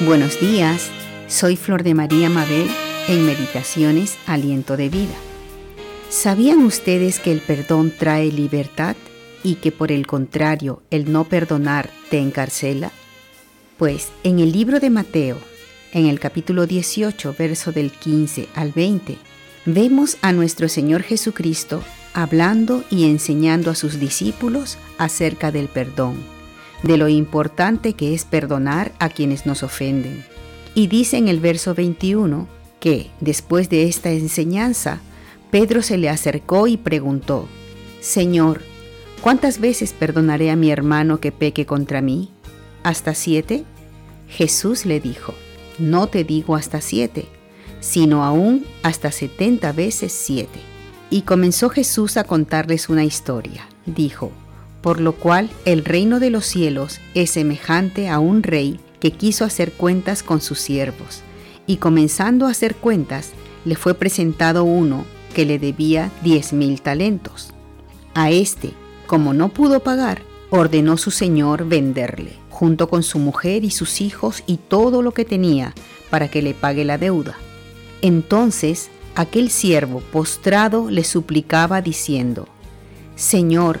Buenos días, soy Flor de María Mabel en Meditaciones Aliento de Vida. ¿Sabían ustedes que el perdón trae libertad y que por el contrario el no perdonar te encarcela? Pues en el libro de Mateo, en el capítulo 18, verso del 15 al 20, vemos a nuestro Señor Jesucristo hablando y enseñando a sus discípulos acerca del perdón de lo importante que es perdonar a quienes nos ofenden. Y dice en el verso 21 que, después de esta enseñanza, Pedro se le acercó y preguntó, Señor, ¿cuántas veces perdonaré a mi hermano que peque contra mí? ¿Hasta siete? Jesús le dijo, no te digo hasta siete, sino aún hasta setenta veces siete. Y comenzó Jesús a contarles una historia. Dijo, por lo cual el reino de los cielos es semejante a un rey que quiso hacer cuentas con sus siervos, y comenzando a hacer cuentas, le fue presentado uno que le debía diez mil talentos. A este, como no pudo pagar, ordenó su señor venderle, junto con su mujer y sus hijos y todo lo que tenía, para que le pague la deuda. Entonces aquel siervo postrado le suplicaba diciendo, Señor,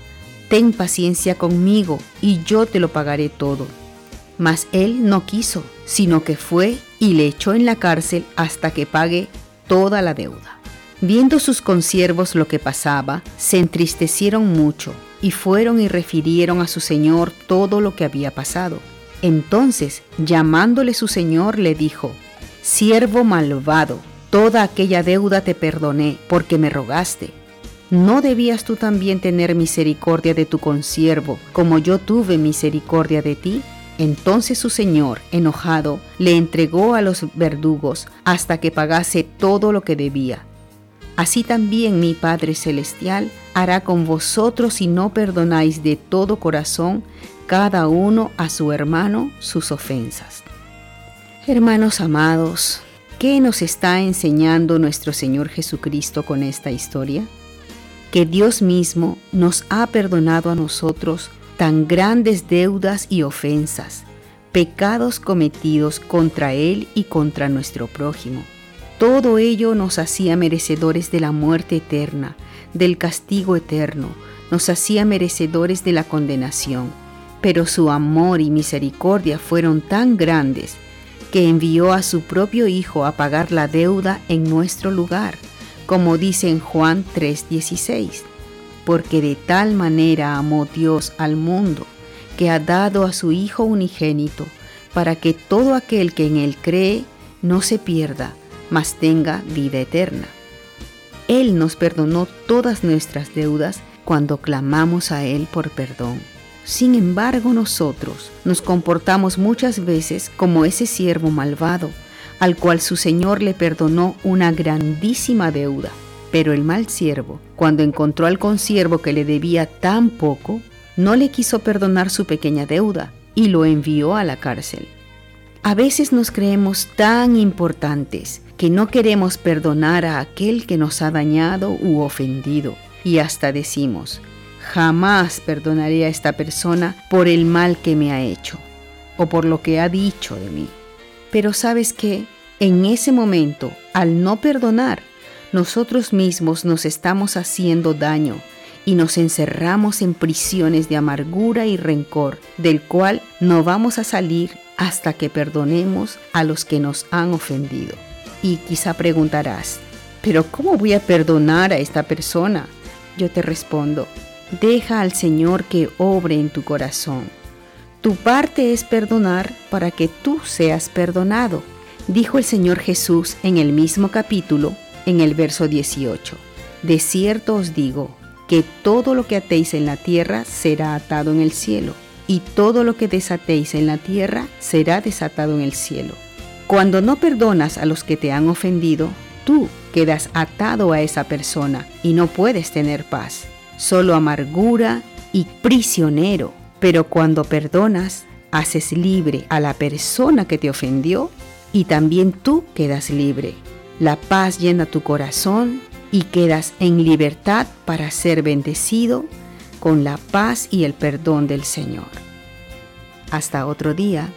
ten paciencia conmigo y yo te lo pagaré todo. Mas él no quiso, sino que fue y le echó en la cárcel hasta que pague toda la deuda. Viendo sus consiervos lo que pasaba, se entristecieron mucho y fueron y refirieron a su señor todo lo que había pasado. Entonces, llamándole su señor, le dijo, Siervo malvado, toda aquella deuda te perdoné porque me rogaste ¿no debías tú también tener misericordia de tu consiervo, como yo tuve misericordia de ti? Entonces su señor, enojado, le entregó a los verdugos hasta que pagase todo lo que debía. Así también mi Padre Celestial hará con vosotros si no perdonáis de todo corazón cada uno a su hermano sus ofensas. Hermanos amados, ¿qué nos está enseñando nuestro Señor Jesucristo con esta historia? Que Dios mismo nos ha perdonado a nosotros tan grandes deudas y ofensas, pecados cometidos contra Él y contra nuestro prójimo. Todo ello nos hacía merecedores de la muerte eterna, del castigo eterno, nos hacía merecedores de la condenación. Pero su amor y misericordia fueron tan grandes que envió a su propio Hijo a pagar la deuda en nuestro lugar como dice en Juan 3:16, porque de tal manera amó Dios al mundo, que ha dado a su Hijo unigénito, para que todo aquel que en Él cree no se pierda, mas tenga vida eterna. Él nos perdonó todas nuestras deudas cuando clamamos a Él por perdón. Sin embargo, nosotros nos comportamos muchas veces como ese siervo malvado al cual su señor le perdonó una grandísima deuda. Pero el mal siervo, cuando encontró al consiervo que le debía tan poco, no le quiso perdonar su pequeña deuda y lo envió a la cárcel. A veces nos creemos tan importantes que no queremos perdonar a aquel que nos ha dañado u ofendido y hasta decimos, jamás perdonaré a esta persona por el mal que me ha hecho o por lo que ha dicho de mí. Pero sabes qué? En ese momento, al no perdonar, nosotros mismos nos estamos haciendo daño y nos encerramos en prisiones de amargura y rencor, del cual no vamos a salir hasta que perdonemos a los que nos han ofendido. Y quizá preguntarás, pero ¿cómo voy a perdonar a esta persona? Yo te respondo, deja al Señor que obre en tu corazón tu parte es perdonar para que tú seas perdonado, dijo el Señor Jesús en el mismo capítulo, en el verso 18. De cierto os digo que todo lo que atéis en la tierra será atado en el cielo, y todo lo que desatéis en la tierra será desatado en el cielo. Cuando no perdonas a los que te han ofendido, tú quedas atado a esa persona y no puedes tener paz, solo amargura y prisionero. Pero cuando perdonas, haces libre a la persona que te ofendió y también tú quedas libre. La paz llena tu corazón y quedas en libertad para ser bendecido con la paz y el perdón del Señor. Hasta otro día.